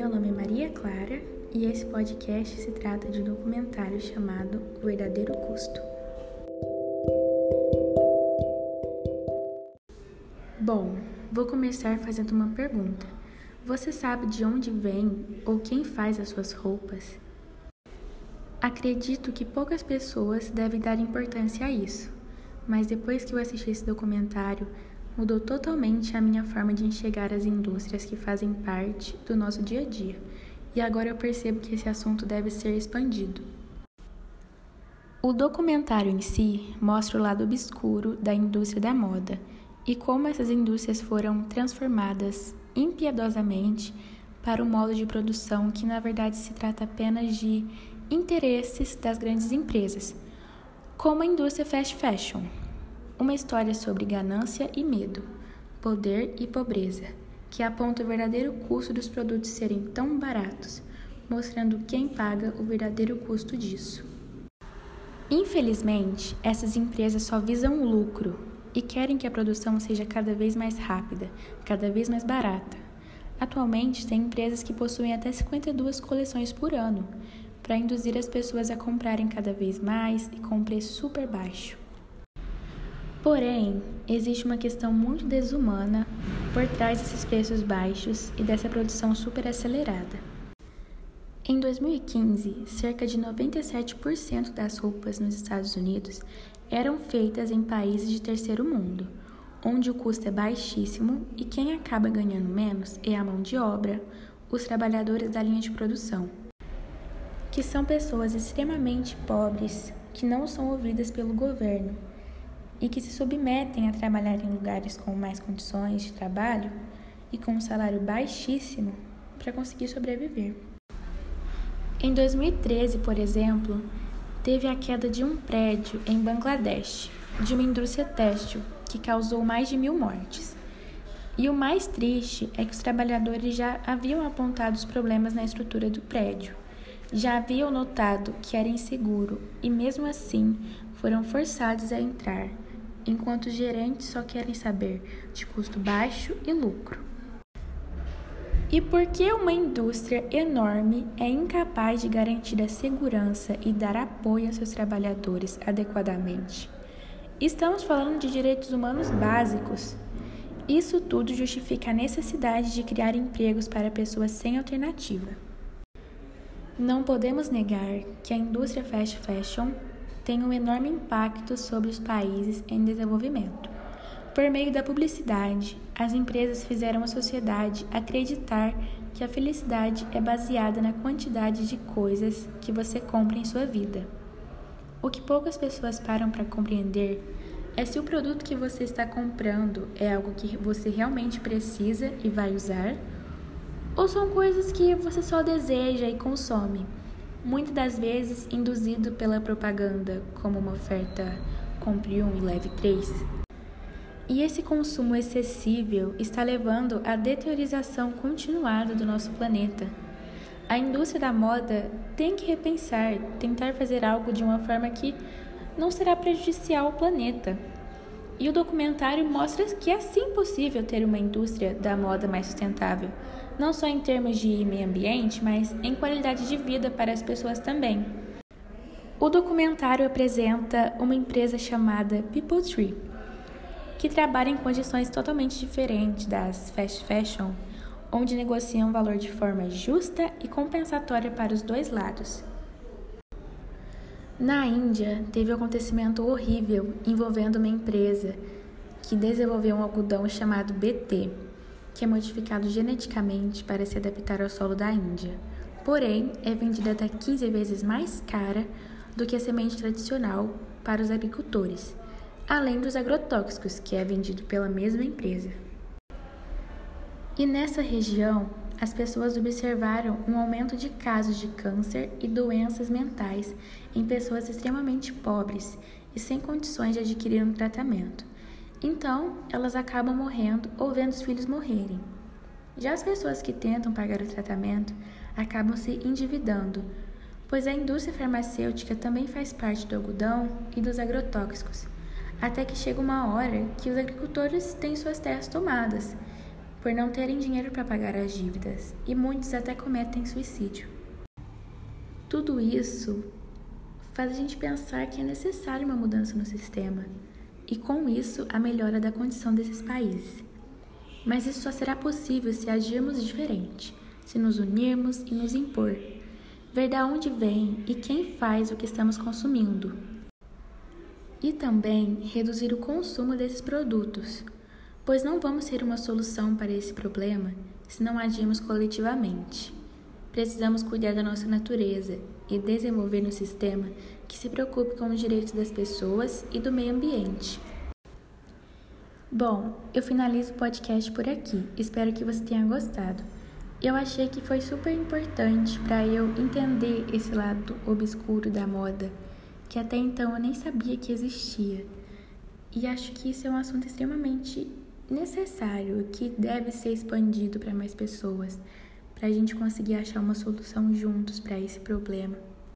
Meu nome é Maria Clara e esse podcast se trata de um documentário chamado O Verdadeiro Custo. Bom, vou começar fazendo uma pergunta. Você sabe de onde vem ou quem faz as suas roupas? Acredito que poucas pessoas devem dar importância a isso, mas depois que eu assisti esse documentário, mudou totalmente a minha forma de enxergar as indústrias que fazem parte do nosso dia a dia, e agora eu percebo que esse assunto deve ser expandido. O documentário em si mostra o lado obscuro da indústria da moda e como essas indústrias foram transformadas impiedosamente para um modo de produção que na verdade se trata apenas de interesses das grandes empresas, como a indústria fast fashion. Uma história sobre ganância e medo, poder e pobreza, que aponta o verdadeiro custo dos produtos serem tão baratos, mostrando quem paga o verdadeiro custo disso. Infelizmente, essas empresas só visam lucro e querem que a produção seja cada vez mais rápida, cada vez mais barata. Atualmente, tem empresas que possuem até 52 coleções por ano, para induzir as pessoas a comprarem cada vez mais e com preço super baixo. Porém, existe uma questão muito desumana por trás desses preços baixos e dessa produção super acelerada. Em 2015, cerca de 97% das roupas nos Estados Unidos eram feitas em países de terceiro mundo, onde o custo é baixíssimo e quem acaba ganhando menos é a mão de obra, os trabalhadores da linha de produção que são pessoas extremamente pobres que não são ouvidas pelo governo e que se submetem a trabalhar em lugares com mais condições de trabalho e com um salário baixíssimo para conseguir sobreviver. Em 2013, por exemplo, teve a queda de um prédio em Bangladesh, de uma indústria têxtil, que causou mais de mil mortes. E o mais triste é que os trabalhadores já haviam apontado os problemas na estrutura do prédio já haviam notado que era inseguro e, mesmo assim, foram forçados a entrar, enquanto os gerentes só querem saber de custo baixo e lucro. E por que uma indústria enorme é incapaz de garantir a segurança e dar apoio a seus trabalhadores adequadamente? Estamos falando de direitos humanos básicos. Isso tudo justifica a necessidade de criar empregos para pessoas sem alternativa. Não podemos negar que a indústria fast fashion tem um enorme impacto sobre os países em desenvolvimento. Por meio da publicidade, as empresas fizeram a sociedade acreditar que a felicidade é baseada na quantidade de coisas que você compra em sua vida. O que poucas pessoas param para compreender é se o produto que você está comprando é algo que você realmente precisa e vai usar ou são coisas que você só deseja e consome, muitas das vezes induzido pela propaganda, como uma oferta compre um e leve três. E esse consumo excessivo está levando à deteriorização continuada do nosso planeta. A indústria da moda tem que repensar, tentar fazer algo de uma forma que não será prejudicial ao planeta. E o documentário mostra que é sim possível ter uma indústria da moda mais sustentável, não só em termos de meio ambiente, mas em qualidade de vida para as pessoas também. O documentário apresenta uma empresa chamada People Tree, que trabalha em condições totalmente diferentes das fast fashion, onde negociam valor de forma justa e compensatória para os dois lados. Na Índia, teve um acontecimento horrível envolvendo uma empresa que desenvolveu um algodão chamado BT, que é modificado geneticamente para se adaptar ao solo da Índia. Porém, é vendida até 15 vezes mais cara do que a semente tradicional para os agricultores, além dos agrotóxicos, que é vendido pela mesma empresa. E nessa região, as pessoas observaram um aumento de casos de câncer e doenças mentais em pessoas extremamente pobres e sem condições de adquirir um tratamento. Então, elas acabam morrendo ou vendo os filhos morrerem. Já as pessoas que tentam pagar o tratamento acabam se endividando, pois a indústria farmacêutica também faz parte do algodão e dos agrotóxicos, até que chega uma hora que os agricultores têm suas terras tomadas por não terem dinheiro para pagar as dívidas e muitos até cometem suicídio. Tudo isso faz a gente pensar que é necessária uma mudança no sistema e, com isso, a melhora da condição desses países. Mas isso só será possível se agirmos diferente, se nos unirmos e nos impor, ver de onde vem e quem faz o que estamos consumindo. E também reduzir o consumo desses produtos, pois não vamos ter uma solução para esse problema se não agirmos coletivamente. Precisamos cuidar da nossa natureza e desenvolver um sistema que se preocupe com os direitos das pessoas e do meio ambiente. Bom, eu finalizo o podcast por aqui. Espero que você tenha gostado. Eu achei que foi super importante para eu entender esse lado obscuro da moda, que até então eu nem sabia que existia. E acho que isso é um assunto extremamente necessário, que deve ser expandido para mais pessoas, para a gente conseguir achar uma solução juntos para esse problema.